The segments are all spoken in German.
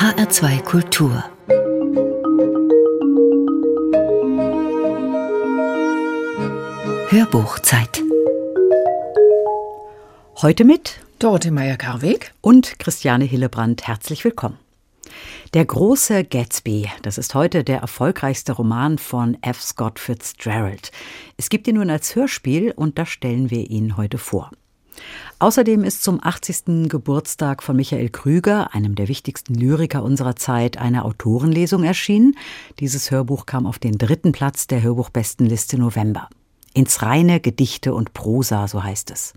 HR2 Kultur Hörbuchzeit Heute mit Dorothee Meyer-Karweg und Christiane Hillebrand. Herzlich willkommen. Der große Gatsby, das ist heute der erfolgreichste Roman von F. Scott Fitzgerald. Es gibt ihn nun als Hörspiel und da stellen wir ihn heute vor. Außerdem ist zum 80. Geburtstag von Michael Krüger, einem der wichtigsten Lyriker unserer Zeit, eine Autorenlesung erschienen. Dieses Hörbuch kam auf den dritten Platz der Hörbuchbestenliste November. Ins reine Gedichte und Prosa, so heißt es.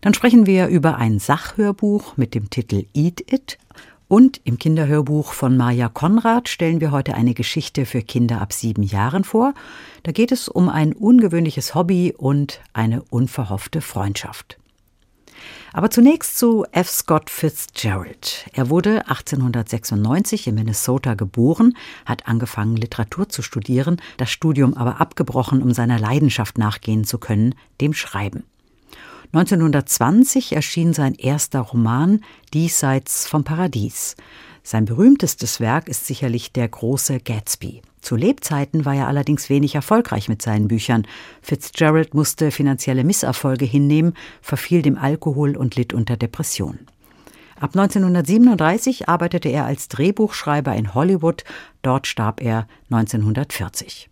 Dann sprechen wir über ein Sachhörbuch mit dem Titel Eat It. Und im Kinderhörbuch von Maja Konrad stellen wir heute eine Geschichte für Kinder ab sieben Jahren vor. Da geht es um ein ungewöhnliches Hobby und eine unverhoffte Freundschaft. Aber zunächst zu F. Scott Fitzgerald. Er wurde 1896 in Minnesota geboren, hat angefangen, Literatur zu studieren, das Studium aber abgebrochen, um seiner Leidenschaft nachgehen zu können, dem Schreiben. 1920 erschien sein erster Roman Diesseits vom Paradies. Sein berühmtestes Werk ist sicherlich Der große Gatsby. Zu Lebzeiten war er allerdings wenig erfolgreich mit seinen Büchern. Fitzgerald musste finanzielle Misserfolge hinnehmen, verfiel dem Alkohol und litt unter Depressionen. Ab 1937 arbeitete er als Drehbuchschreiber in Hollywood, dort starb er 1940.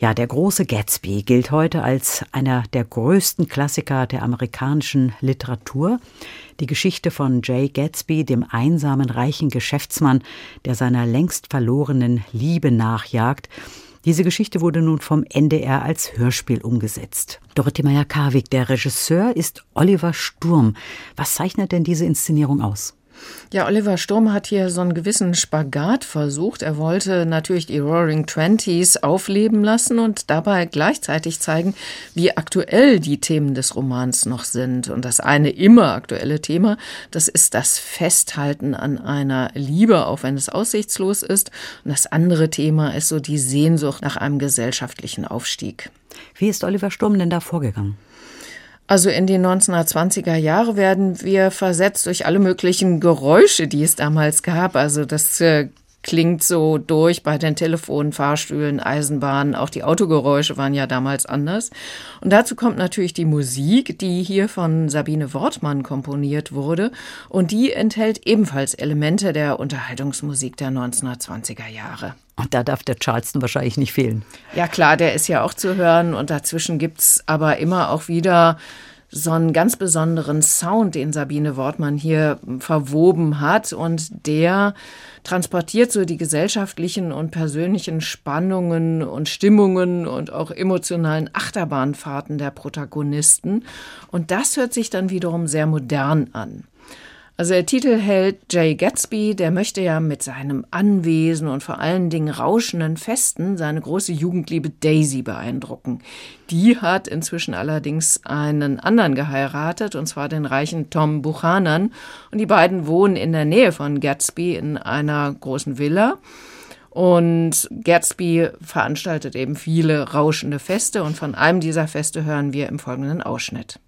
Ja, der große Gatsby gilt heute als einer der größten Klassiker der amerikanischen Literatur. Die Geschichte von Jay Gatsby, dem einsamen reichen Geschäftsmann, der seiner längst verlorenen Liebe nachjagt. Diese Geschichte wurde nun vom NDR als Hörspiel umgesetzt. Dorothee Meyer-Karwig, der Regisseur, ist Oliver Sturm. Was zeichnet denn diese Inszenierung aus? Ja, Oliver Sturm hat hier so einen gewissen Spagat versucht. Er wollte natürlich die Roaring Twenties aufleben lassen und dabei gleichzeitig zeigen, wie aktuell die Themen des Romans noch sind. Und das eine immer aktuelle Thema, das ist das Festhalten an einer Liebe, auch wenn es aussichtslos ist. Und das andere Thema ist so die Sehnsucht nach einem gesellschaftlichen Aufstieg. Wie ist Oliver Sturm denn da vorgegangen? Also in die 1920er Jahre werden wir versetzt durch alle möglichen Geräusche, die es damals gab. Also das äh, klingt so durch bei den Telefonen, Fahrstühlen, Eisenbahnen. Auch die Autogeräusche waren ja damals anders. Und dazu kommt natürlich die Musik, die hier von Sabine Wortmann komponiert wurde. Und die enthält ebenfalls Elemente der Unterhaltungsmusik der 1920er Jahre. Und da darf der Charleston wahrscheinlich nicht fehlen. Ja klar, der ist ja auch zu hören. Und dazwischen gibt's aber immer auch wieder so einen ganz besonderen Sound, den Sabine Wortmann hier verwoben hat. Und der transportiert so die gesellschaftlichen und persönlichen Spannungen und Stimmungen und auch emotionalen Achterbahnfahrten der Protagonisten. Und das hört sich dann wiederum sehr modern an. Also der Titelheld Jay Gatsby, der möchte ja mit seinem Anwesen und vor allen Dingen rauschenden Festen seine große Jugendliebe Daisy beeindrucken. Die hat inzwischen allerdings einen anderen geheiratet, und zwar den reichen Tom Buchanan. Und die beiden wohnen in der Nähe von Gatsby in einer großen Villa. Und Gatsby veranstaltet eben viele rauschende Feste und von einem dieser Feste hören wir im folgenden Ausschnitt.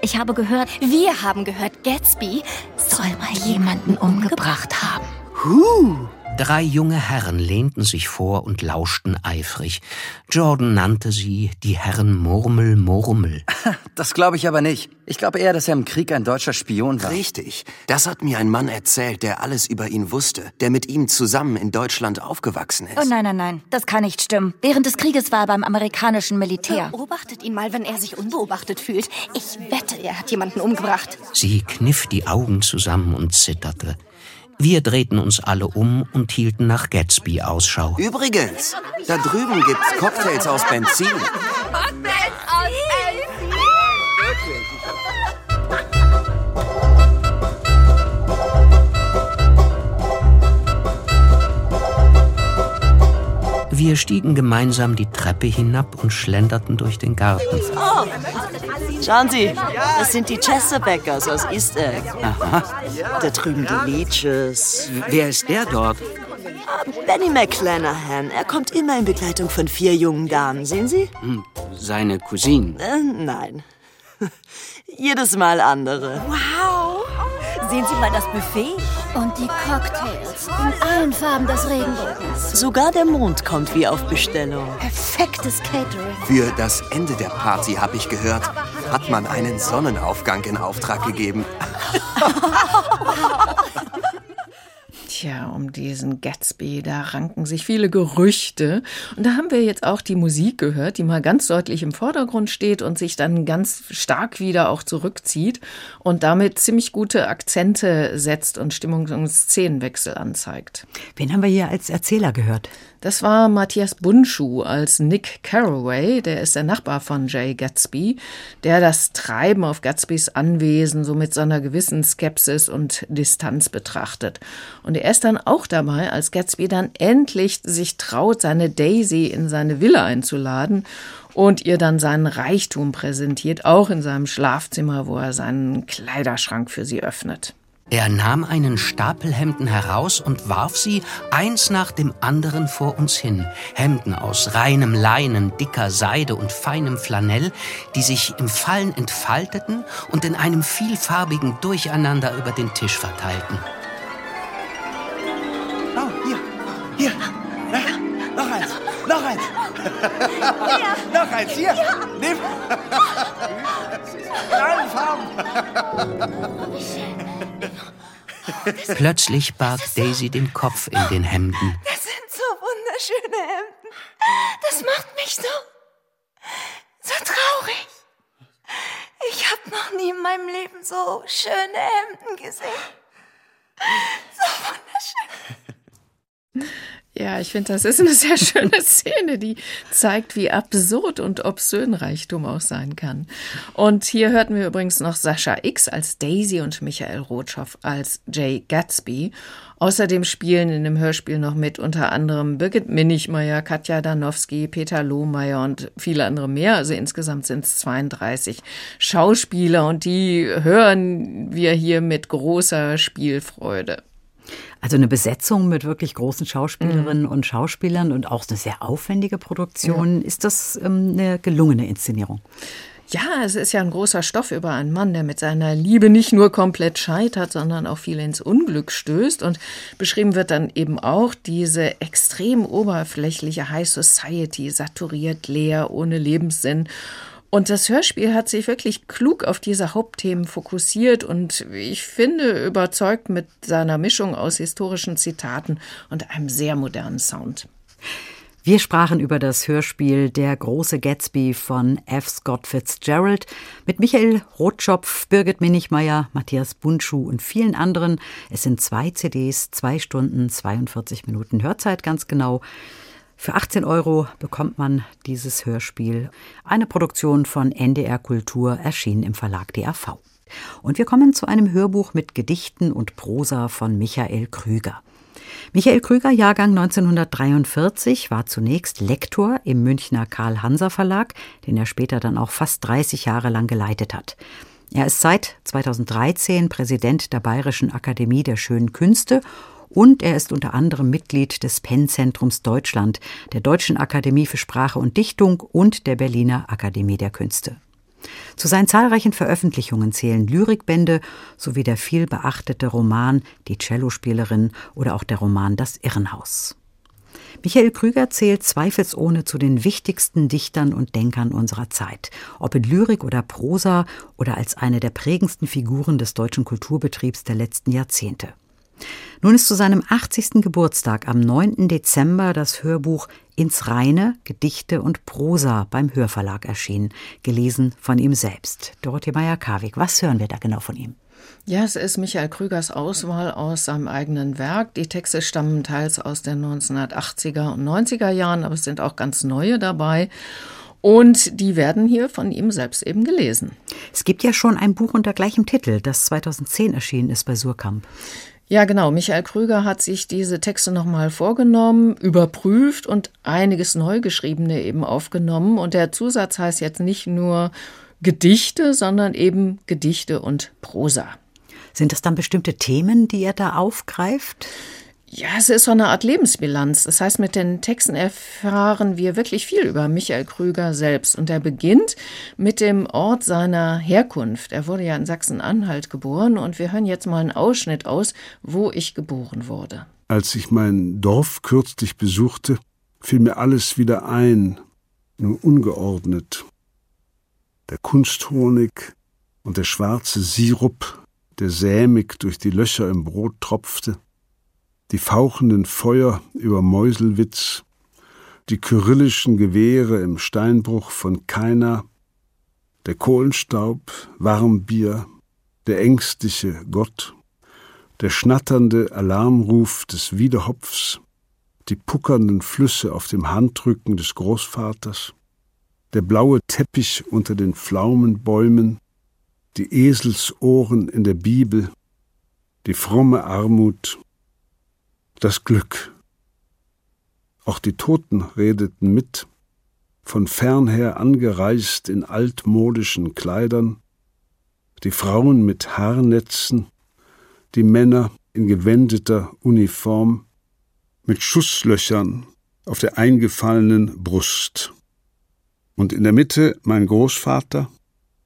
Ich habe gehört, wir haben gehört, Gatsby soll mal jemanden umgebracht haben. Huh. Drei junge Herren lehnten sich vor und lauschten eifrig. Jordan nannte sie die Herren Murmel Murmel. Das glaube ich aber nicht. Ich glaube eher, dass er im Krieg ein deutscher Spion war. Richtig. Das hat mir ein Mann erzählt, der alles über ihn wusste, der mit ihm zusammen in Deutschland aufgewachsen ist. Oh nein, nein, nein, das kann nicht stimmen. Während des Krieges war er beim amerikanischen Militär. Beobachtet ihn mal, wenn er sich unbeobachtet fühlt. Ich wette, er hat jemanden umgebracht. Sie kniff die Augen zusammen und zitterte. Wir drehten uns alle um und hielten nach Gatsby Ausschau. Übrigens, da drüben gibt's Cocktails aus Benzin. Wir stiegen gemeinsam die Treppe hinab und schlenderten durch den Garten. Oh, schauen Sie, das sind die Chesterbeckers aus East Egg. Aha. Da drüben die Leeches. Wer ist der dort? Benny McClanahan. Er kommt immer in Begleitung von vier jungen Damen. Sehen Sie? Hm, seine Cousine. Äh, nein. Jedes Mal andere. Wow. Sehen Sie mal das Buffet. Und die Cocktails in allen Farben des Regenbogens. Sogar der Mond kommt wie auf Bestellung. Perfektes Catering. Für das Ende der Party, habe ich gehört, hat man einen Sonnenaufgang in Auftrag gegeben. Tja, um diesen Gatsby, da ranken sich viele Gerüchte. Und da haben wir jetzt auch die Musik gehört, die mal ganz deutlich im Vordergrund steht und sich dann ganz stark wieder auch zurückzieht und damit ziemlich gute Akzente setzt und Stimmungs- und Szenenwechsel anzeigt. Wen haben wir hier als Erzähler gehört? Das war Matthias Bunschuh als Nick Carraway, der ist der Nachbar von Jay Gatsby, der das Treiben auf Gatsbys Anwesen so mit so einer gewissen Skepsis und Distanz betrachtet. Und er ist dann auch dabei, als Gatsby dann endlich sich traut, seine Daisy in seine Villa einzuladen und ihr dann seinen Reichtum präsentiert, auch in seinem Schlafzimmer, wo er seinen Kleiderschrank für sie öffnet. Er nahm einen Stapel Hemden heraus und warf sie eins nach dem anderen vor uns hin. Hemden aus reinem Leinen, dicker Seide und feinem Flanell, die sich im Fallen entfalteten und in einem vielfarbigen Durcheinander über den Tisch verteilten. Oh, hier, hier. Noch eins, noch eins. noch eins, hier. Nimm. Plötzlich barg Daisy den Kopf in den Hemden. Das sind so wunderschöne Hemden. Das macht mich so, so traurig. Ich habe noch nie in meinem Leben so schöne Hemden gesehen. So wunderschön. Ja, ich finde, das ist eine sehr schöne Szene, die zeigt, wie absurd und obszön Reichtum auch sein kann. Und hier hörten wir übrigens noch Sascha X als Daisy und Michael Rotschow als Jay Gatsby. Außerdem spielen in dem Hörspiel noch mit unter anderem Birgit Minichmeier, Katja Danowski, Peter Lohmeier und viele andere mehr. Also insgesamt sind es 32 Schauspieler und die hören wir hier mit großer Spielfreude. Also eine Besetzung mit wirklich großen Schauspielerinnen mhm. und Schauspielern und auch eine sehr aufwendige Produktion. Ja. Ist das ähm, eine gelungene Inszenierung? Ja, es ist ja ein großer Stoff über einen Mann, der mit seiner Liebe nicht nur komplett scheitert, sondern auch viel ins Unglück stößt. Und beschrieben wird dann eben auch diese extrem oberflächliche High Society, saturiert, leer, ohne Lebenssinn. Und das Hörspiel hat sich wirklich klug auf diese Hauptthemen fokussiert und ich finde überzeugt mit seiner Mischung aus historischen Zitaten und einem sehr modernen Sound. Wir sprachen über das Hörspiel Der große Gatsby von F. Scott Fitzgerald mit Michael Rotschopf, Birgit Minichmeier, Matthias Bundschuh und vielen anderen. Es sind zwei CDs, zwei Stunden, 42 Minuten Hörzeit ganz genau. Für 18 Euro bekommt man dieses Hörspiel. Eine Produktion von NDR Kultur erschienen im Verlag DAV. Und wir kommen zu einem Hörbuch mit Gedichten und Prosa von Michael Krüger. Michael Krüger, Jahrgang 1943, war zunächst Lektor im Münchner Karl-Hanser Verlag, den er später dann auch fast 30 Jahre lang geleitet hat. Er ist seit 2013 Präsident der Bayerischen Akademie der Schönen Künste und er ist unter anderem Mitglied des Penn-Zentrums Deutschland, der Deutschen Akademie für Sprache und Dichtung und der Berliner Akademie der Künste. Zu seinen zahlreichen Veröffentlichungen zählen Lyrikbände sowie der viel beachtete Roman Die Cellospielerin oder auch der Roman Das Irrenhaus. Michael Krüger zählt zweifelsohne zu den wichtigsten Dichtern und Denkern unserer Zeit, ob in Lyrik oder Prosa oder als eine der prägendsten Figuren des deutschen Kulturbetriebs der letzten Jahrzehnte. Nun ist zu seinem 80. Geburtstag am 9. Dezember das Hörbuch Ins Reine, Gedichte und Prosa beim Hörverlag erschienen, gelesen von ihm selbst. Dorothee Meyer-Karwig, was hören wir da genau von ihm? Ja, es ist Michael Krügers Auswahl aus seinem eigenen Werk. Die Texte stammen teils aus den 1980er und 90er Jahren, aber es sind auch ganz neue dabei. Und die werden hier von ihm selbst eben gelesen. Es gibt ja schon ein Buch unter gleichem Titel, das 2010 erschienen ist bei Surkamp. Ja, genau. Michael Krüger hat sich diese Texte nochmal vorgenommen, überprüft und einiges Neugeschriebene eben aufgenommen. Und der Zusatz heißt jetzt nicht nur Gedichte, sondern eben Gedichte und Prosa. Sind das dann bestimmte Themen, die er da aufgreift? Ja, es ist so eine Art Lebensbilanz. Das heißt, mit den Texten erfahren wir wirklich viel über Michael Krüger selbst. Und er beginnt mit dem Ort seiner Herkunft. Er wurde ja in Sachsen-Anhalt geboren und wir hören jetzt mal einen Ausschnitt aus, wo ich geboren wurde. Als ich mein Dorf kürzlich besuchte, fiel mir alles wieder ein, nur ungeordnet. Der Kunsthonig und der schwarze Sirup, der sämig durch die Löcher im Brot tropfte, die fauchenden Feuer über Meuselwitz, die kyrillischen Gewehre im Steinbruch von Keiner, der Kohlenstaub, Warmbier, der ängstliche Gott, der schnatternde Alarmruf des Wiederhopfs, die puckernden Flüsse auf dem Handrücken des Großvaters, der blaue Teppich unter den Pflaumenbäumen, die Eselsohren in der Bibel, die fromme Armut, das Glück. Auch die Toten redeten mit, von fernher angereist in altmodischen Kleidern, die Frauen mit Haarnetzen, die Männer in gewendeter Uniform, mit Schusslöchern auf der eingefallenen Brust. Und in der Mitte mein Großvater,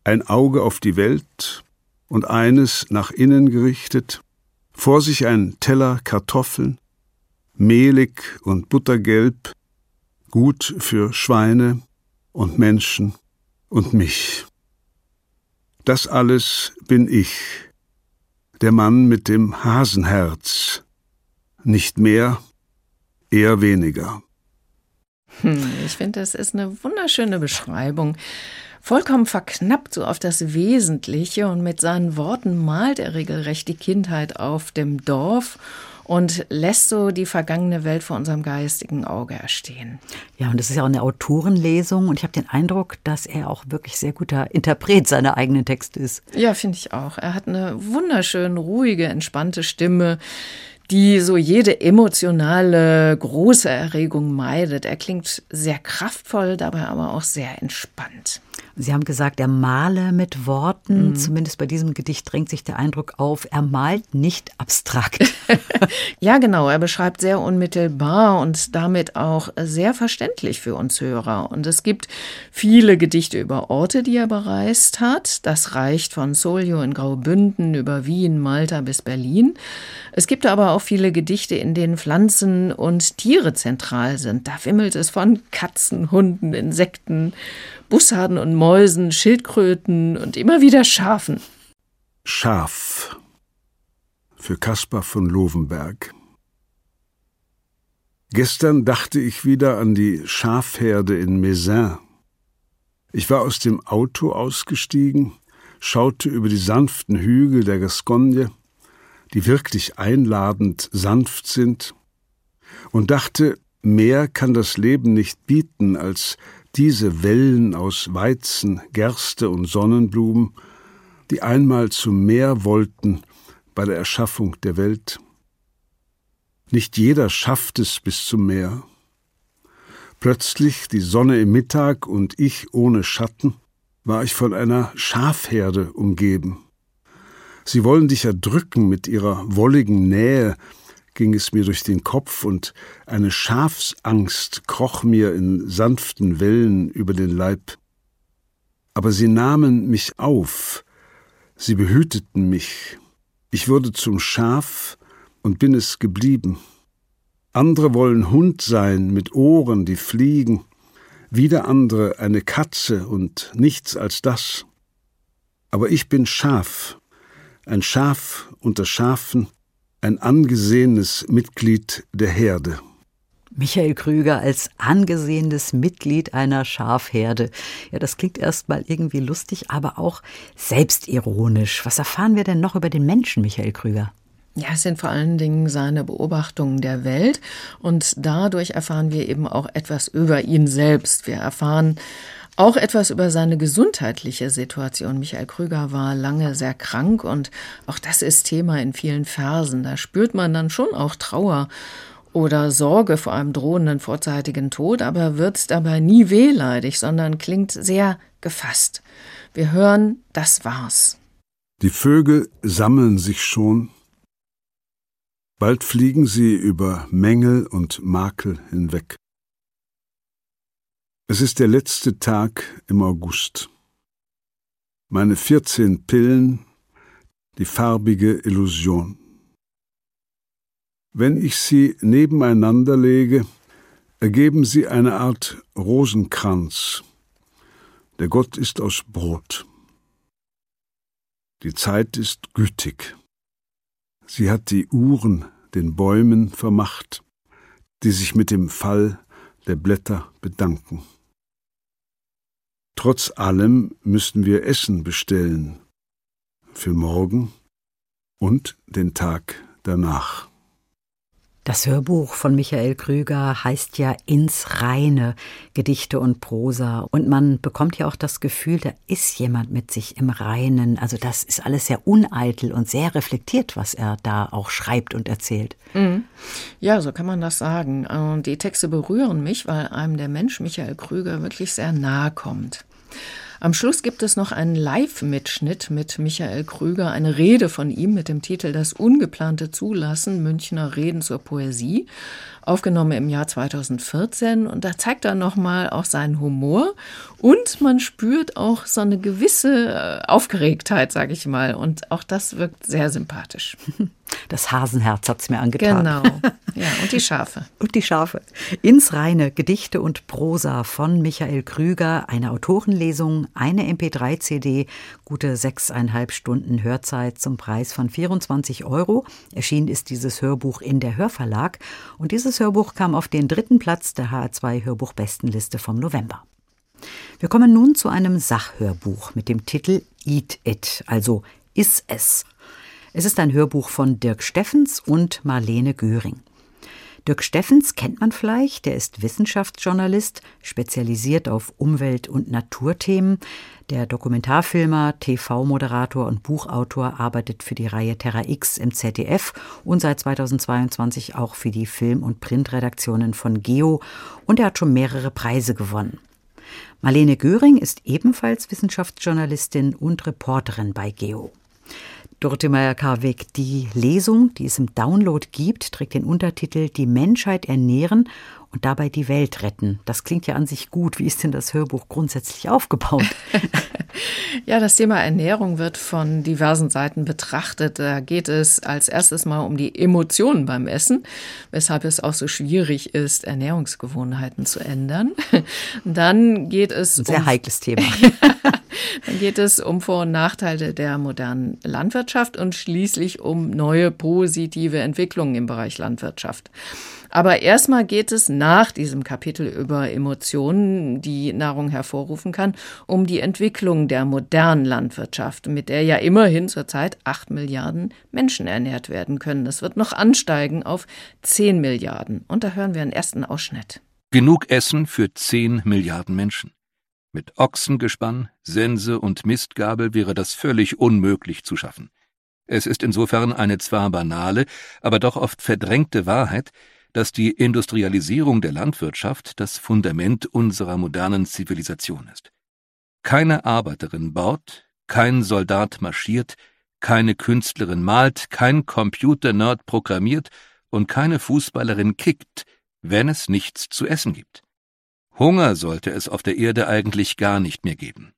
ein Auge auf die Welt und eines nach innen gerichtet, vor sich ein Teller Kartoffeln, mehlig und buttergelb, gut für Schweine und Menschen und mich. Das alles bin ich, der Mann mit dem Hasenherz, nicht mehr, eher weniger. Hm, ich finde, das ist eine wunderschöne Beschreibung. Vollkommen verknappt so auf das Wesentliche und mit seinen Worten malt er regelrecht die Kindheit auf dem Dorf und lässt so die vergangene Welt vor unserem geistigen Auge erstehen. Ja, und das ist ja auch eine Autorenlesung und ich habe den Eindruck, dass er auch wirklich sehr guter Interpret seiner eigenen Texte ist. Ja, finde ich auch. Er hat eine wunderschön ruhige, entspannte Stimme die so jede emotionale große Erregung meidet. Er klingt sehr kraftvoll, dabei aber auch sehr entspannt. Sie haben gesagt, er male mit Worten. Mhm. Zumindest bei diesem Gedicht drängt sich der Eindruck auf, er malt nicht abstrakt. ja, genau. Er beschreibt sehr unmittelbar und damit auch sehr verständlich für uns Hörer. Und es gibt viele Gedichte über Orte, die er bereist hat. Das reicht von Solio in Graubünden über Wien, Malta bis Berlin. Es gibt aber auch viele Gedichte, in denen Pflanzen und Tiere zentral sind. Da wimmelt es von Katzen, Hunden, Insekten, Bussarden und Mäusen, Schildkröten und immer wieder Schafen. Schaf für Caspar von Lovenberg. Gestern dachte ich wieder an die Schafherde in Mézin. Ich war aus dem Auto ausgestiegen, schaute über die sanften Hügel der Gascogne, die wirklich einladend sanft sind, und dachte, mehr kann das Leben nicht bieten als diese Wellen aus Weizen, Gerste und Sonnenblumen, die einmal zum Meer wollten bei der Erschaffung der Welt. Nicht jeder schafft es bis zum Meer. Plötzlich die Sonne im Mittag und ich ohne Schatten, war ich von einer Schafherde umgeben. Sie wollen dich erdrücken mit ihrer wolligen Nähe, ging es mir durch den Kopf und eine Schafsangst kroch mir in sanften Wellen über den Leib. Aber sie nahmen mich auf, sie behüteten mich. Ich wurde zum Schaf und bin es geblieben. Andere wollen Hund sein mit Ohren, die fliegen, wieder andere eine Katze und nichts als das. Aber ich bin Schaf, ein Schaf unter Schafen, ein angesehenes Mitglied der Herde. Michael Krüger als angesehenes Mitglied einer Schafherde. Ja, das klingt erstmal irgendwie lustig, aber auch selbstironisch. Was erfahren wir denn noch über den Menschen Michael Krüger? Ja, es sind vor allen Dingen seine Beobachtungen der Welt und dadurch erfahren wir eben auch etwas über ihn selbst. Wir erfahren auch etwas über seine gesundheitliche Situation. Michael Krüger war lange sehr krank und auch das ist Thema in vielen Versen. Da spürt man dann schon auch Trauer oder Sorge vor einem drohenden vorzeitigen Tod, aber wird dabei nie wehleidig, sondern klingt sehr gefasst. Wir hören, das war's. Die Vögel sammeln sich schon, Bald fliegen sie über Mängel und Makel hinweg. Es ist der letzte Tag im August. Meine vierzehn Pillen, die farbige Illusion. Wenn ich sie nebeneinander lege, ergeben sie eine Art Rosenkranz. Der Gott ist aus Brot. Die Zeit ist gütig. Sie hat die Uhren den Bäumen vermacht, die sich mit dem Fall der Blätter bedanken. Trotz allem müssten wir Essen bestellen. Für morgen und den Tag danach. Das Hörbuch von Michael Krüger heißt ja Ins Reine, Gedichte und Prosa. Und man bekommt ja auch das Gefühl, da ist jemand mit sich im Reinen. Also das ist alles sehr uneitel und sehr reflektiert, was er da auch schreibt und erzählt. Mhm. Ja, so kann man das sagen. Die Texte berühren mich, weil einem der Mensch Michael Krüger wirklich sehr nahe kommt. Am Schluss gibt es noch einen Live-Mitschnitt mit Michael Krüger, eine Rede von ihm mit dem Titel Das ungeplante Zulassen Münchner Reden zur Poesie aufgenommen im Jahr 2014 und da zeigt er nochmal auch seinen Humor und man spürt auch so eine gewisse äh, Aufgeregtheit, sage ich mal und auch das wirkt sehr sympathisch. Das Hasenherz hat es mir angetan. Genau, ja und die Schafe. und die Schafe. Ins Reine, Gedichte und Prosa von Michael Krüger, eine Autorenlesung, eine MP3-CD, gute sechseinhalb Stunden Hörzeit zum Preis von 24 Euro. Erschienen ist dieses Hörbuch in der Hörverlag und dieses dieses Hörbuch kam auf den dritten Platz der HR2 Hörbuchbestenliste vom November. Wir kommen nun zu einem Sachhörbuch mit dem Titel Eat It, also Iss es. Es ist ein Hörbuch von Dirk Steffens und Marlene Göring. Dirk Steffens kennt man vielleicht, der ist Wissenschaftsjournalist, spezialisiert auf Umwelt- und Naturthemen. Der Dokumentarfilmer, TV-Moderator und Buchautor arbeitet für die Reihe Terra X im ZDF und seit 2022 auch für die Film- und Printredaktionen von Geo und er hat schon mehrere Preise gewonnen. Marlene Göring ist ebenfalls Wissenschaftsjournalistin und Reporterin bei Geo. Dorothee Meyer-Karweg, die Lesung, die es im Download gibt, trägt den Untertitel Die Menschheit ernähren und dabei die Welt retten. Das klingt ja an sich gut. Wie ist denn das Hörbuch grundsätzlich aufgebaut? ja, das Thema Ernährung wird von diversen Seiten betrachtet. Da geht es als erstes mal um die Emotionen beim Essen, weshalb es auch so schwierig ist, Ernährungsgewohnheiten zu ändern. Dann geht es Ein sehr um, heikles Thema. Dann geht es um Vor- und Nachteile der modernen Landwirtschaft und schließlich um neue positive Entwicklungen im Bereich Landwirtschaft. Aber erstmal geht es nach diesem Kapitel über Emotionen, die Nahrung hervorrufen kann, um die Entwicklung der modernen Landwirtschaft, mit der ja immerhin zurzeit acht Milliarden Menschen ernährt werden können. Das wird noch ansteigen auf zehn Milliarden. Und da hören wir einen ersten Ausschnitt. Genug Essen für zehn Milliarden Menschen. Mit Ochsengespann, Sense und Mistgabel wäre das völlig unmöglich zu schaffen. Es ist insofern eine zwar banale, aber doch oft verdrängte Wahrheit, dass die Industrialisierung der Landwirtschaft das Fundament unserer modernen Zivilisation ist. Keine Arbeiterin baut, kein Soldat marschiert, keine Künstlerin malt, kein Computernerd programmiert und keine Fußballerin kickt, wenn es nichts zu essen gibt. Hunger sollte es auf der Erde eigentlich gar nicht mehr geben.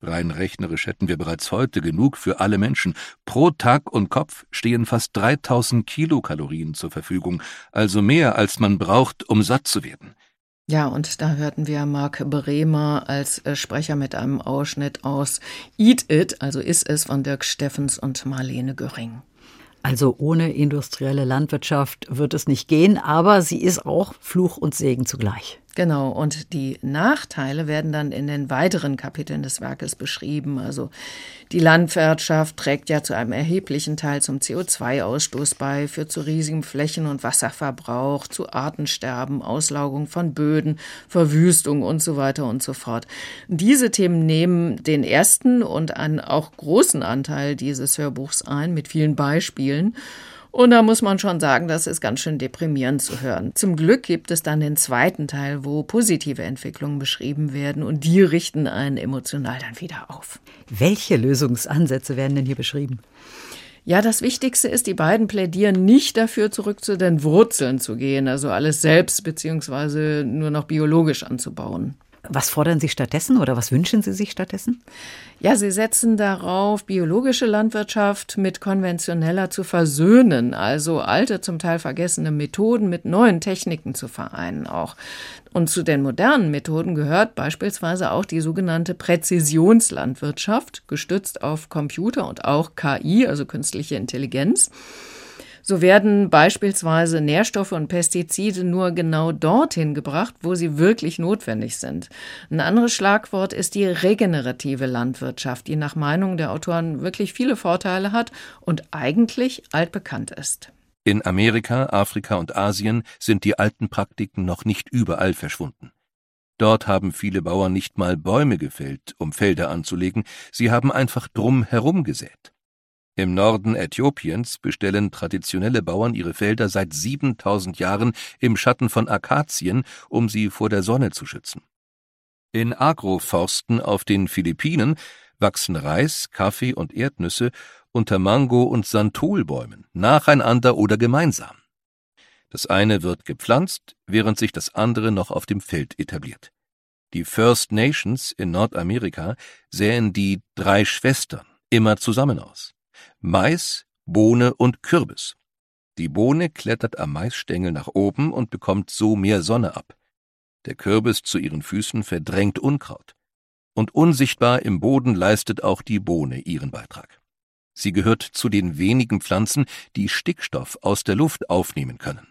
Rein rechnerisch hätten wir bereits heute genug für alle Menschen. Pro Tag und Kopf stehen fast 3000 Kilokalorien zur Verfügung, also mehr als man braucht, um satt zu werden. Ja, und da hörten wir Marc Bremer als äh, Sprecher mit einem Ausschnitt aus Eat It, also Ist es von Dirk Steffens und Marlene Göring. Also ohne industrielle Landwirtschaft wird es nicht gehen, aber sie ist auch Fluch und Segen zugleich. Genau, und die Nachteile werden dann in den weiteren Kapiteln des Werkes beschrieben. Also die Landwirtschaft trägt ja zu einem erheblichen Teil zum CO2-Ausstoß bei, führt zu riesigem Flächen- und Wasserverbrauch, zu Artensterben, Auslaugung von Böden, Verwüstung und so weiter und so fort. Diese Themen nehmen den ersten und einen auch großen Anteil dieses Hörbuchs ein, mit vielen Beispielen. Und da muss man schon sagen, das ist ganz schön deprimierend zu hören. Zum Glück gibt es dann den zweiten Teil, wo positive Entwicklungen beschrieben werden und die richten einen emotional dann wieder auf. Welche Lösungsansätze werden denn hier beschrieben? Ja, das Wichtigste ist, die beiden plädieren nicht dafür, zurück zu den Wurzeln zu gehen, also alles selbst beziehungsweise nur noch biologisch anzubauen. Was fordern Sie stattdessen oder was wünschen Sie sich stattdessen? Ja, sie setzen darauf, biologische Landwirtschaft mit konventioneller zu versöhnen, also alte, zum Teil vergessene Methoden mit neuen Techniken zu vereinen auch. Und zu den modernen Methoden gehört beispielsweise auch die sogenannte Präzisionslandwirtschaft, gestützt auf Computer und auch KI, also künstliche Intelligenz. So werden beispielsweise Nährstoffe und Pestizide nur genau dorthin gebracht, wo sie wirklich notwendig sind. Ein anderes Schlagwort ist die regenerative Landwirtschaft, die nach Meinung der Autoren wirklich viele Vorteile hat und eigentlich altbekannt ist. In Amerika, Afrika und Asien sind die alten Praktiken noch nicht überall verschwunden. Dort haben viele Bauern nicht mal Bäume gefällt, um Felder anzulegen, sie haben einfach drum herum gesät. Im Norden Äthiopiens bestellen traditionelle Bauern ihre Felder seit 7000 Jahren im Schatten von Akazien, um sie vor der Sonne zu schützen. In Agroforsten auf den Philippinen wachsen Reis, Kaffee und Erdnüsse unter Mango- und Santolbäumen, nacheinander oder gemeinsam. Das eine wird gepflanzt, während sich das andere noch auf dem Feld etabliert. Die First Nations in Nordamerika säen die drei Schwestern immer zusammen aus. Mais, Bohne und Kürbis. Die Bohne klettert am Maisstängel nach oben und bekommt so mehr Sonne ab. Der Kürbis zu ihren Füßen verdrängt Unkraut. Und unsichtbar im Boden leistet auch die Bohne ihren Beitrag. Sie gehört zu den wenigen Pflanzen, die Stickstoff aus der Luft aufnehmen können.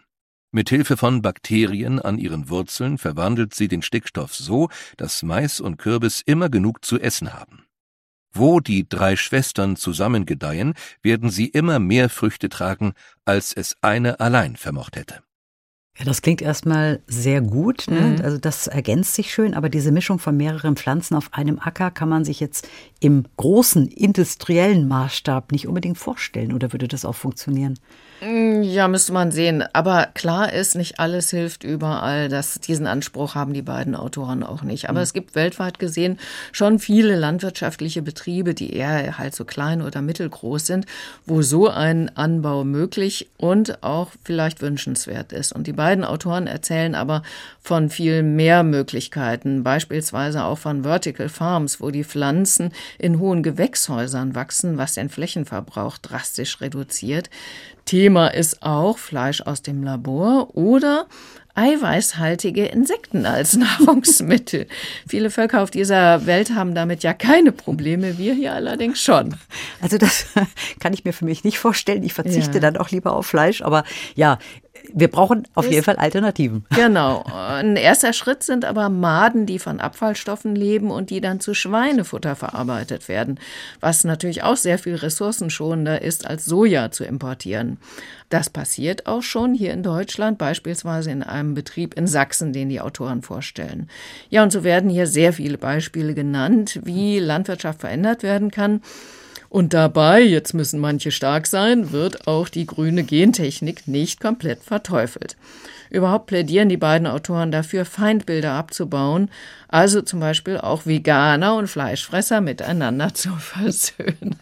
Mit Hilfe von Bakterien an ihren Wurzeln verwandelt sie den Stickstoff so, dass Mais und Kürbis immer genug zu essen haben. Wo die drei Schwestern zusammen gedeihen, werden sie immer mehr Früchte tragen, als es eine allein vermocht hätte. Ja, das klingt erstmal sehr gut. Ne? Mhm. Also das ergänzt sich schön, aber diese Mischung von mehreren Pflanzen auf einem Acker kann man sich jetzt im großen industriellen Maßstab nicht unbedingt vorstellen. Oder würde das auch funktionieren? Mm, ja, müsste man sehen. Aber klar ist, nicht alles hilft überall. Das, diesen Anspruch haben die beiden Autoren auch nicht. Aber mhm. es gibt weltweit gesehen schon viele landwirtschaftliche Betriebe, die eher halt so klein oder mittelgroß sind, wo so ein Anbau möglich und auch vielleicht wünschenswert ist. Und die beiden Autoren erzählen aber von viel mehr Möglichkeiten, beispielsweise auch von Vertical Farms, wo die Pflanzen in hohen Gewächshäusern wachsen, was den Flächenverbrauch drastisch reduziert. Thema ist auch Fleisch aus dem Labor oder eiweißhaltige Insekten als Nahrungsmittel. Viele Völker auf dieser Welt haben damit ja keine Probleme, wir hier allerdings schon. Also das kann ich mir für mich nicht vorstellen. Ich verzichte ja. dann auch lieber auf Fleisch, aber ja, wir brauchen auf jeden Fall Alternativen. Genau. Ein erster Schritt sind aber Maden, die von Abfallstoffen leben und die dann zu Schweinefutter verarbeitet werden, was natürlich auch sehr viel ressourcenschonender ist, als Soja zu importieren. Das passiert auch schon hier in Deutschland, beispielsweise in einem Betrieb in Sachsen, den die Autoren vorstellen. Ja, und so werden hier sehr viele Beispiele genannt, wie Landwirtschaft verändert werden kann. Und dabei, jetzt müssen manche stark sein, wird auch die grüne Gentechnik nicht komplett verteufelt. Überhaupt plädieren die beiden Autoren dafür, Feindbilder abzubauen, also zum Beispiel auch Veganer und Fleischfresser miteinander zu versöhnen.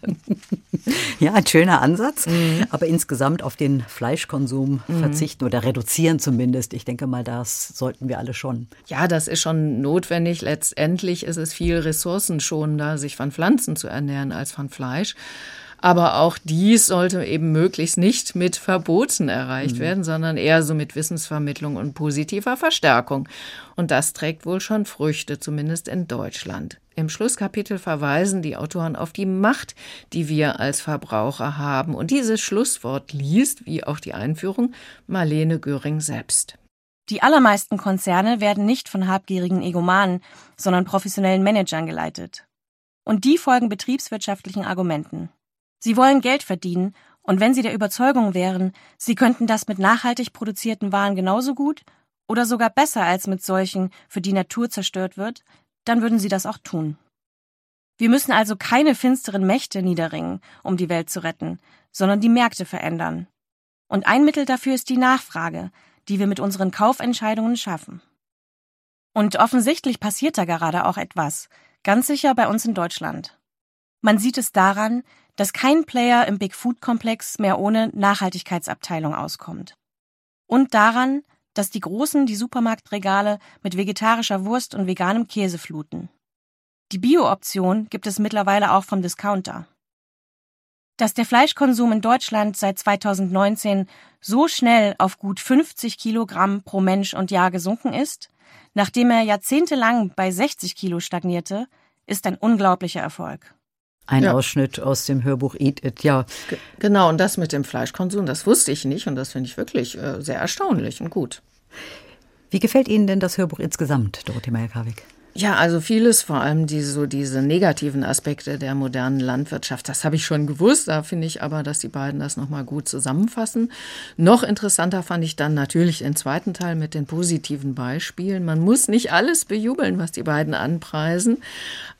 Ja, ein schöner Ansatz, mhm. aber insgesamt auf den Fleischkonsum mhm. verzichten oder reduzieren zumindest. Ich denke mal, das sollten wir alle schon. Ja, das ist schon notwendig. Letztendlich ist es viel ressourcenschonender, sich von Pflanzen zu ernähren als von Fleisch. Aber auch dies sollte eben möglichst nicht mit Verboten erreicht mhm. werden, sondern eher so mit Wissensvermittlung und positiver Verstärkung. Und das trägt wohl schon Früchte, zumindest in Deutschland. Im Schlusskapitel verweisen die Autoren auf die Macht, die wir als Verbraucher haben. Und dieses Schlusswort liest, wie auch die Einführung, Marlene Göring selbst. Die allermeisten Konzerne werden nicht von habgierigen Egomanen, sondern professionellen Managern geleitet. Und die folgen betriebswirtschaftlichen Argumenten. Sie wollen Geld verdienen, und wenn Sie der Überzeugung wären, Sie könnten das mit nachhaltig produzierten Waren genauso gut oder sogar besser als mit solchen, für die Natur zerstört wird, dann würden Sie das auch tun. Wir müssen also keine finsteren Mächte niederringen, um die Welt zu retten, sondern die Märkte verändern. Und ein Mittel dafür ist die Nachfrage, die wir mit unseren Kaufentscheidungen schaffen. Und offensichtlich passiert da gerade auch etwas, ganz sicher bei uns in Deutschland. Man sieht es daran, dass kein Player im Big Food Komplex mehr ohne Nachhaltigkeitsabteilung auskommt. Und daran, dass die Großen die Supermarktregale mit vegetarischer Wurst und veganem Käse fluten. Die Bio-Option gibt es mittlerweile auch vom Discounter. Dass der Fleischkonsum in Deutschland seit 2019 so schnell auf gut 50 Kilogramm pro Mensch und Jahr gesunken ist, nachdem er jahrzehntelang bei 60 Kilo stagnierte, ist ein unglaublicher Erfolg. Ein ja. Ausschnitt aus dem Hörbuch Eat It, ja. G genau, und das mit dem Fleischkonsum, das wusste ich nicht und das finde ich wirklich äh, sehr erstaunlich und gut. Wie gefällt Ihnen denn das Hörbuch insgesamt, Dorothee Meyer-Karwig? Ja, also vieles, vor allem diese, so diese negativen Aspekte der modernen Landwirtschaft, das habe ich schon gewusst. Da finde ich aber, dass die beiden das nochmal gut zusammenfassen. Noch interessanter fand ich dann natürlich den zweiten Teil mit den positiven Beispielen. Man muss nicht alles bejubeln, was die beiden anpreisen,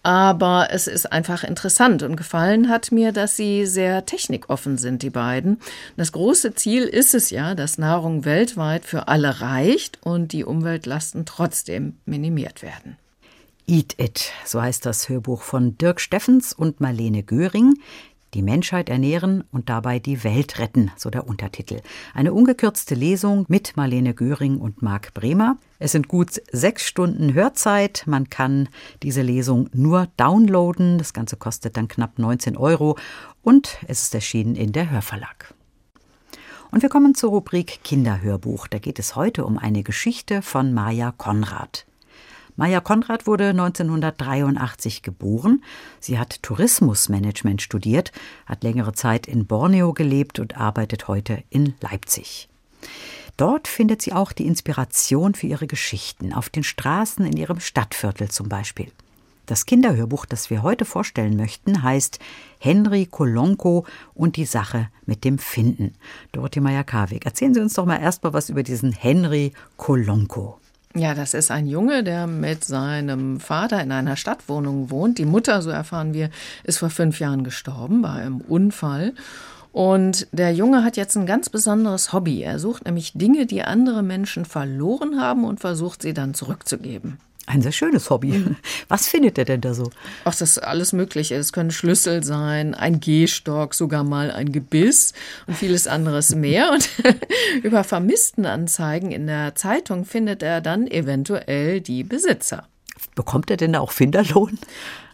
aber es ist einfach interessant und gefallen hat mir, dass sie sehr technikoffen sind, die beiden. Das große Ziel ist es ja, dass Nahrung weltweit für alle reicht und die Umweltlasten trotzdem minimiert werden. Eat It, so heißt das Hörbuch von Dirk Steffens und Marlene Göring. Die Menschheit ernähren und dabei die Welt retten, so der Untertitel. Eine ungekürzte Lesung mit Marlene Göring und Marc Bremer. Es sind gut sechs Stunden Hörzeit. Man kann diese Lesung nur downloaden. Das Ganze kostet dann knapp 19 Euro und es ist erschienen in der Hörverlag. Und wir kommen zur Rubrik Kinderhörbuch. Da geht es heute um eine Geschichte von Maja Konrad. Maja Konrad wurde 1983 geboren. Sie hat Tourismusmanagement studiert, hat längere Zeit in Borneo gelebt und arbeitet heute in Leipzig. Dort findet sie auch die Inspiration für ihre Geschichten, auf den Straßen in ihrem Stadtviertel zum Beispiel. Das Kinderhörbuch, das wir heute vorstellen möchten, heißt Henry Kolonko und die Sache mit dem Finden. Dorothee Meyer-Karwig, erzählen Sie uns doch mal erstmal was über diesen Henry Kolonko. Ja, das ist ein Junge, der mit seinem Vater in einer Stadtwohnung wohnt. Die Mutter, so erfahren wir, ist vor fünf Jahren gestorben bei einem Unfall. Und der Junge hat jetzt ein ganz besonderes Hobby. Er sucht nämlich Dinge, die andere Menschen verloren haben und versucht sie dann zurückzugeben. Ein sehr schönes Hobby. Mhm. Was findet er denn da so? Ach, das ist alles Mögliche. Es können Schlüssel sein, ein Gehstock, sogar mal ein Gebiss und vieles anderes mehr. Und über Vermisstenanzeigen in der Zeitung findet er dann eventuell die Besitzer. Bekommt er denn da auch Finderlohn?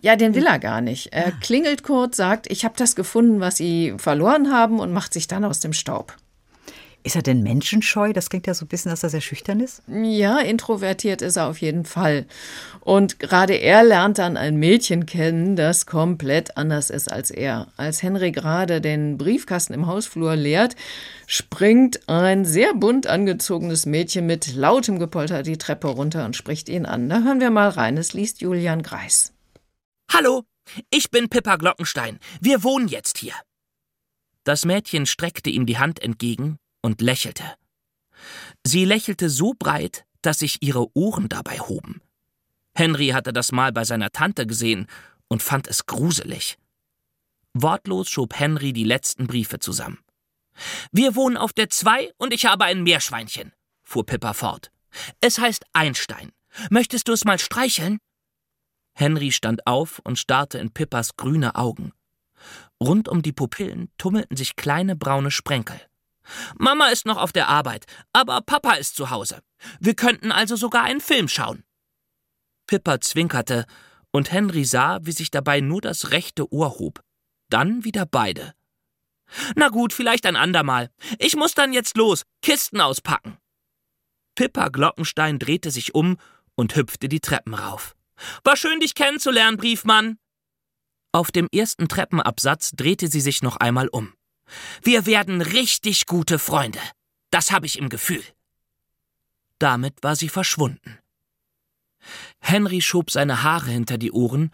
Ja, den will er gar nicht. Er klingelt kurz, sagt, ich habe das gefunden, was Sie verloren haben und macht sich dann aus dem Staub. Ist er denn menschenscheu? Das klingt ja so ein bisschen, dass er sehr schüchtern ist. Ja, introvertiert ist er auf jeden Fall. Und gerade er lernt dann ein Mädchen kennen, das komplett anders ist als er. Als Henry gerade den Briefkasten im Hausflur leert, springt ein sehr bunt angezogenes Mädchen mit lautem Gepolter die Treppe runter und spricht ihn an. Da hören wir mal rein. Es liest Julian Greis. Hallo, ich bin Pippa Glockenstein. Wir wohnen jetzt hier. Das Mädchen streckte ihm die Hand entgegen und lächelte. Sie lächelte so breit, dass sich ihre Ohren dabei hoben. Henry hatte das mal bei seiner Tante gesehen und fand es gruselig. Wortlos schob Henry die letzten Briefe zusammen. Wir wohnen auf der Zwei und ich habe ein Meerschweinchen, fuhr Pippa fort. Es heißt Einstein. Möchtest du es mal streicheln? Henry stand auf und starrte in Pippas grüne Augen. Rund um die Pupillen tummelten sich kleine braune Sprenkel. Mama ist noch auf der Arbeit, aber Papa ist zu Hause. Wir könnten also sogar einen Film schauen. Pippa zwinkerte, und Henry sah, wie sich dabei nur das rechte Ohr hob. Dann wieder beide. Na gut, vielleicht ein andermal. Ich muss dann jetzt los, Kisten auspacken. Pippa Glockenstein drehte sich um und hüpfte die Treppen rauf. War schön, dich kennenzulernen, Briefmann. Auf dem ersten Treppenabsatz drehte sie sich noch einmal um. Wir werden richtig gute Freunde. Das habe ich im Gefühl. Damit war sie verschwunden. Henry schob seine Haare hinter die Ohren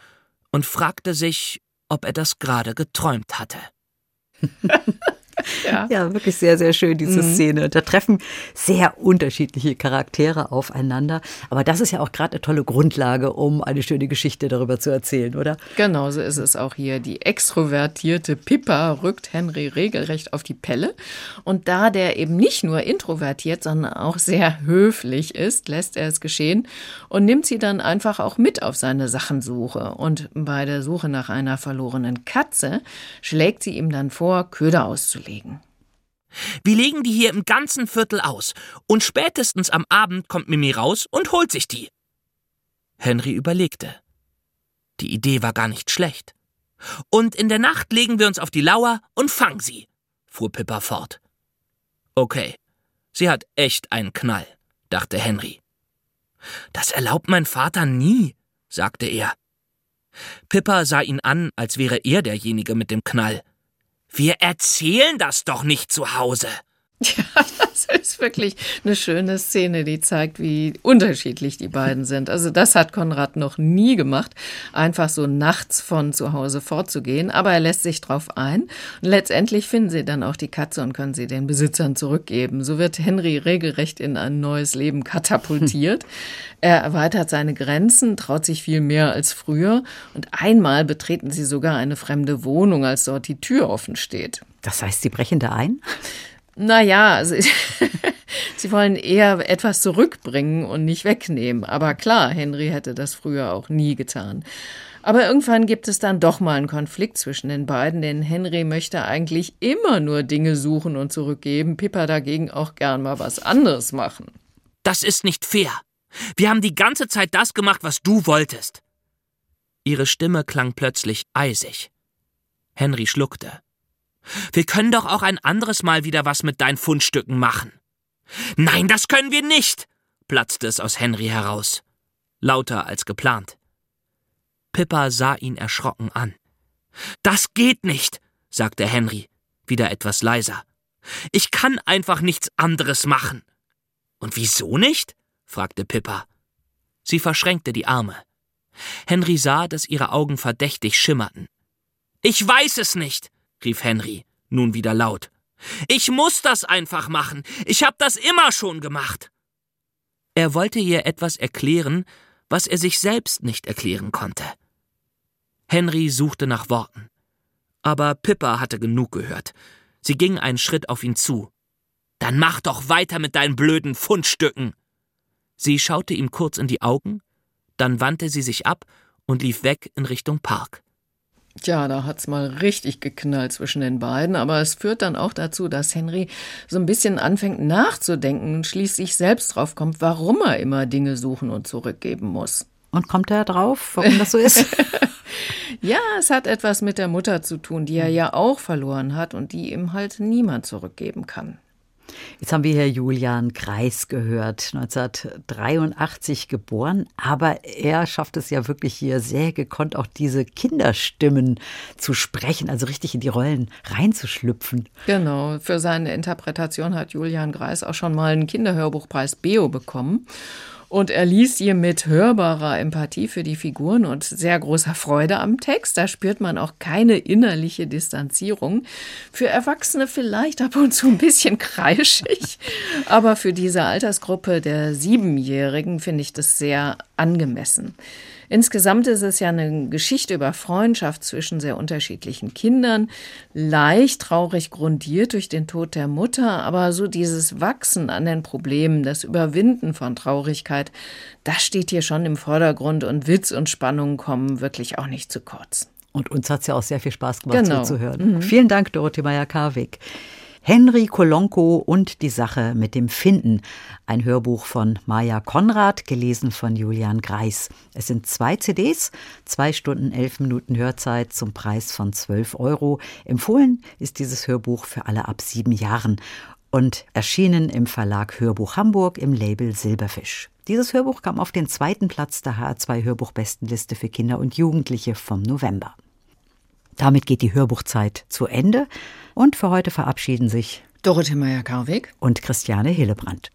und fragte sich, ob er das gerade geträumt hatte. ja. ja. wirklich sehr, sehr schön, diese mhm. Szene. Da treffen sehr unterschiedliche Charaktere aufeinander. Aber das ist ja auch gerade eine tolle Grundlage, um eine schöne Geschichte darüber zu erzählen, oder? Genau, so ist es auch hier. Die extrovertierte Pippa rückt Henry regelrecht auf die Pelle. Und da der eben nicht nur introvertiert, sondern auch sehr höflich ist, lässt er es geschehen und nimmt sie dann einfach auch mit auf seine Sachensuche. Und bei der Suche nach einer verlorenen Katze schlägt sie ihm dann vor, Köder auszulegen. Wir legen die hier im ganzen Viertel aus, und spätestens am Abend kommt Mimi raus und holt sich die. Henry überlegte. Die Idee war gar nicht schlecht. Und in der Nacht legen wir uns auf die Lauer und fangen sie, fuhr Pippa fort. Okay, sie hat echt einen Knall, dachte Henry. Das erlaubt mein Vater nie, sagte er. Pippa sah ihn an, als wäre er derjenige mit dem Knall. Wir erzählen das doch nicht zu Hause. Ja, das ist wirklich eine schöne Szene, die zeigt, wie unterschiedlich die beiden sind. Also das hat Konrad noch nie gemacht, einfach so nachts von zu Hause fortzugehen, aber er lässt sich drauf ein und letztendlich finden sie dann auch die Katze und können sie den Besitzern zurückgeben. So wird Henry regelrecht in ein neues Leben katapultiert. er erweitert seine Grenzen, traut sich viel mehr als früher und einmal betreten sie sogar eine fremde Wohnung, als dort die Tür offen steht. Das heißt, sie brechen da ein? Naja, also, sie wollen eher etwas zurückbringen und nicht wegnehmen. Aber klar, Henry hätte das früher auch nie getan. Aber irgendwann gibt es dann doch mal einen Konflikt zwischen den beiden, denn Henry möchte eigentlich immer nur Dinge suchen und zurückgeben, Pippa dagegen auch gern mal was anderes machen. Das ist nicht fair. Wir haben die ganze Zeit das gemacht, was du wolltest. Ihre Stimme klang plötzlich eisig. Henry schluckte. Wir können doch auch ein anderes Mal wieder was mit deinen Fundstücken machen. Nein, das können wir nicht, platzte es aus Henry heraus. Lauter als geplant. Pippa sah ihn erschrocken an. Das geht nicht, sagte Henry, wieder etwas leiser. Ich kann einfach nichts anderes machen. Und wieso nicht? fragte Pippa. Sie verschränkte die Arme. Henry sah, dass ihre Augen verdächtig schimmerten. Ich weiß es nicht, rief Henry, nun wieder laut. Ich muss das einfach machen. Ich hab das immer schon gemacht. Er wollte ihr etwas erklären, was er sich selbst nicht erklären konnte. Henry suchte nach Worten. Aber Pippa hatte genug gehört. Sie ging einen Schritt auf ihn zu. Dann mach doch weiter mit deinen blöden Fundstücken. Sie schaute ihm kurz in die Augen, dann wandte sie sich ab und lief weg in Richtung Park. Tja, da hat's mal richtig geknallt zwischen den beiden, aber es führt dann auch dazu, dass Henry so ein bisschen anfängt nachzudenken und schließlich selbst drauf kommt, warum er immer Dinge suchen und zurückgeben muss. Und kommt er drauf, warum das so ist? ja, es hat etwas mit der Mutter zu tun, die er ja auch verloren hat und die ihm halt niemand zurückgeben kann. Jetzt haben wir hier Julian Kreis gehört, 1983 geboren, aber er schafft es ja wirklich hier sehr gekonnt, auch diese Kinderstimmen zu sprechen, also richtig in die Rollen reinzuschlüpfen. Genau, für seine Interpretation hat Julian Kreis auch schon mal einen Kinderhörbuchpreis Beo bekommen. Und er liest ihr mit hörbarer Empathie für die Figuren und sehr großer Freude am Text. Da spürt man auch keine innerliche Distanzierung. Für Erwachsene vielleicht ab und zu ein bisschen kreischig. Aber für diese Altersgruppe der Siebenjährigen finde ich das sehr angemessen. Insgesamt ist es ja eine Geschichte über Freundschaft zwischen sehr unterschiedlichen Kindern, leicht traurig grundiert durch den Tod der Mutter, aber so dieses Wachsen an den Problemen, das Überwinden von Traurigkeit, das steht hier schon im Vordergrund und Witz und Spannung kommen wirklich auch nicht zu kurz. Und uns hat es ja auch sehr viel Spaß gemacht genau. zuzuhören. Mhm. Vielen Dank, Dorothee Meyer-Karwig. Henry Kolonko und die Sache mit dem Finden. Ein Hörbuch von Maja Konrad, gelesen von Julian Greis. Es sind zwei CDs, zwei Stunden, elf Minuten Hörzeit zum Preis von 12 Euro. Empfohlen ist dieses Hörbuch für alle ab sieben Jahren und erschienen im Verlag Hörbuch Hamburg im Label Silberfisch. Dieses Hörbuch kam auf den zweiten Platz der HR2 Hörbuchbestenliste für Kinder und Jugendliche vom November. Damit geht die Hörbuchzeit zu Ende und für heute verabschieden sich Dorothee Meyer-Karweg und Christiane Hillebrand.